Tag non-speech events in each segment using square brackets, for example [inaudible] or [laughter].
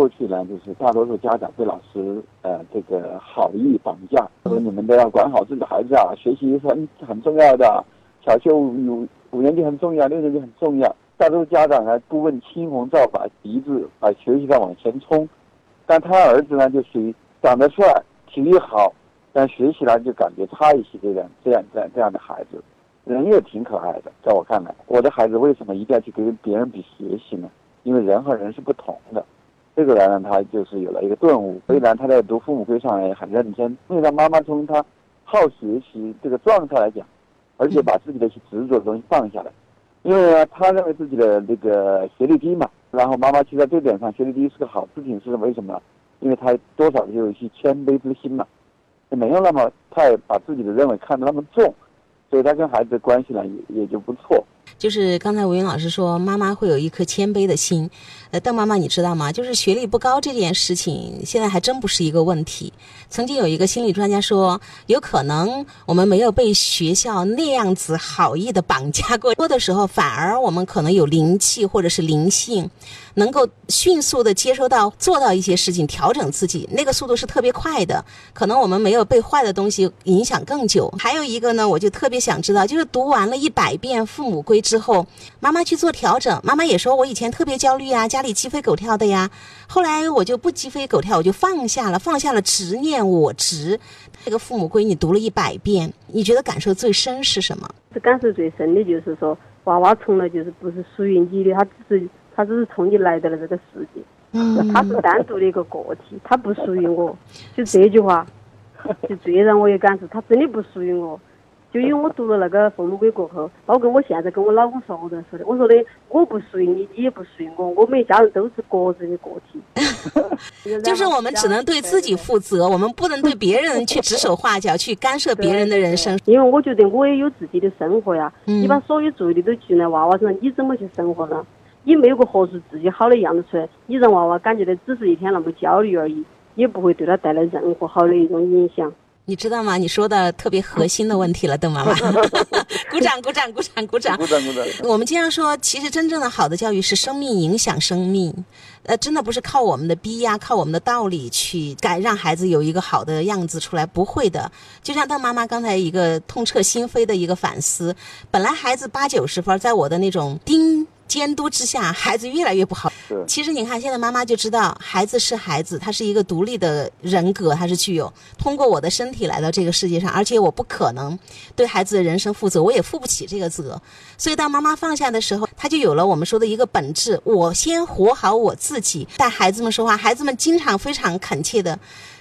过去呢，就是大多数家长对老师呃这个好意绑架，说你们都要管好自己的孩子啊，学习很很重要的，小学五五五年级很重要，六年级很重要。大多数家长呢不问青红皂白，鼻子把学习上往前冲。但他儿子呢就属于长得帅、体育好，但学习呢就感觉差一些这样这样这样这样的孩子，人也挺可爱的。在我看来，我的孩子为什么一定要去跟别人比学习呢？因为人和人是不同的。这个人呢，他就是有了一个顿悟。虽然他在读父母规上也很认真，因为他妈妈从他好学习这个状态来讲，而且把自己的一些执着的东西放下来。因为呢，他认为自己的这个学历低嘛，然后妈妈其实在这点上学历低是个好事情，是为什么呢？因为他多少就有一些谦卑之心嘛，就没有那么太把自己的认为看得那么重，所以他跟孩子的关系呢也也就不错。就是刚才吴云老师说，妈妈会有一颗谦卑的心。呃，邓妈妈，你知道吗？就是学历不高这件事情，现在还真不是一个问题。曾经有一个心理专家说，有可能我们没有被学校那样子好意的绑架过，多的时候反而我们可能有灵气或者是灵性，能够迅速的接收到、做到一些事情，调整自己，那个速度是特别快的。可能我们没有被坏的东西影响更久。还有一个呢，我就特别想知道，就是读完了一百遍《父母规》之后，妈妈去做调整，妈妈也说我以前特别焦虑啊，家里鸡飞狗跳的呀。后来我就不鸡飞狗跳，我就放下了，放下了执念，我执。这个《父母规》你读了一百遍，你觉得感受最深是什么？这感受最深的就是说，娃娃从来就是不是属于你的，他只是他只是从你来到了这个世界，嗯，他是单独的一个个体，他不属于我。就这句话，就最让我有感受，他真的不属于我。就因为我读了那个《父母规》过后，包括我现在跟我老公说我都说的，我说的我不属于你，你也不属于我，我们一家人都是各自的个体。[laughs] 就是我们只能对自己负责，我们不能对别人去指手画脚，去干涉别人的人生。因为我觉得我也有自己的生活呀，你把所有注意力都聚在娃娃身上，你怎么去生活呢？你没有个合适自己好的样子出来，你让娃娃感觉到只是一天那么焦虑而已，也不会对他带来任何好的一种影响。你知道吗？你说的特别核心的问题了，邓妈妈。[laughs] 鼓掌，鼓掌，鼓掌，鼓掌。鼓掌，鼓掌。我们经常说，其实真正的好的教育是生命影响生命，呃，真的不是靠我们的逼呀，靠我们的道理去改让孩子有一个好的样子出来，不会的。就像邓妈妈刚才一个痛彻心扉的一个反思，本来孩子八九十分，在我的那种盯。监督之下，孩子越来越不好。其实你看，现在妈妈就知道，孩子是孩子，他是一个独立的人格，他是具有通过我的身体来到这个世界上，而且我不可能对孩子的人生负责，我也负不起这个责。所以当妈妈放下的时候，他就有了我们说的一个本质：我先活好我自己，带孩子们说话。孩子们经常非常恳切的。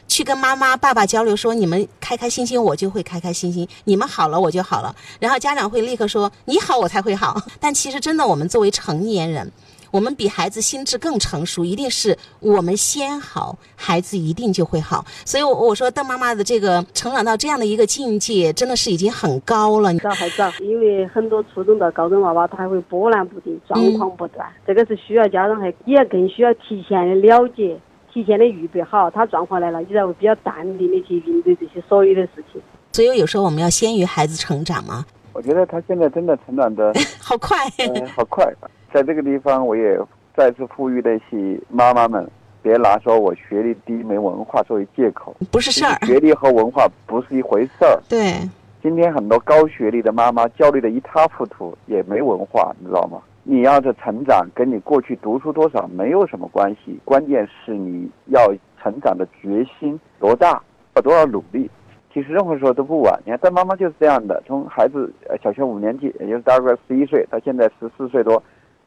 去跟妈妈、爸爸交流，说你们开开心心，我就会开开心心；你们好了，我就好了。然后家长会立刻说你好，我才会好。但其实真的，我们作为成年人，我们比孩子心智更成熟，一定是我们先好，孩子一定就会好。所以，我我说邓妈妈的这个成长到这样的一个境界，真的是已经很高了。早还早，因为很多初中到高中娃娃他还会波澜不定、状况不断，这个是需要家长还也更需要提前的了解。提前的预备好，他状况来了，你才会比较淡定的去应对这些所有的事情。所以有时候我们要先于孩子成长嘛。我觉得他现在真的成长的 [laughs] 好快，[laughs] 好快。在这个地方，我也再次呼吁那些妈妈们，别拿说我学历低、没文化作为借口，不是事儿。学历和文化不是一回事儿。对。今天很多高学历的妈妈焦虑的一塌糊涂，也没文化，你知道吗？你要的成长，跟你过去读书多少没有什么关系，关键是你要成长的决心多大，要多少努力。其实任何时候都不晚。你看，但妈妈就是这样的，从孩子小学五年级，也就是大概十一岁，到现在十四岁多，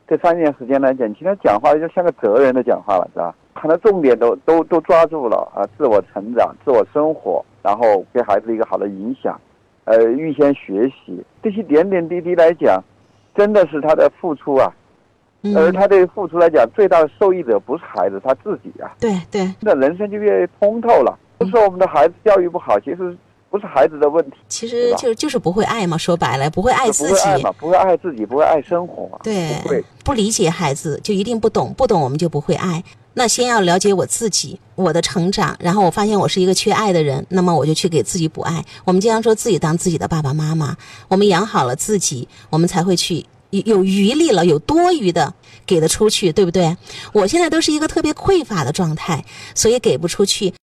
这三年时间来讲，其实讲话就像个责任的讲话了，是吧？很多重点都都都抓住了啊，自我成长、自我生活，然后给孩子一个好的影响，呃，预先学习这些点点滴滴来讲。真的是他的付出啊，而他对付出来讲，最大的受益者不是孩子他自己啊。对对，那人生就越通透了。不是说我们的孩子教育不好，其实不是孩子的问题，其实就就是不会爱嘛。说白了，不会爱自己，不会爱嘛，不会爱自己，不会爱生活嘛。对，不会不理解孩子，就一定不懂，不懂我们就不会爱。那先要了解我自己，我的成长，然后我发现我是一个缺爱的人，那么我就去给自己补爱。我们经常说自己当自己的爸爸妈妈，我们养好了自己，我们才会去有余力了，有多余的给得出去，对不对？我现在都是一个特别匮乏的状态，所以给不出去。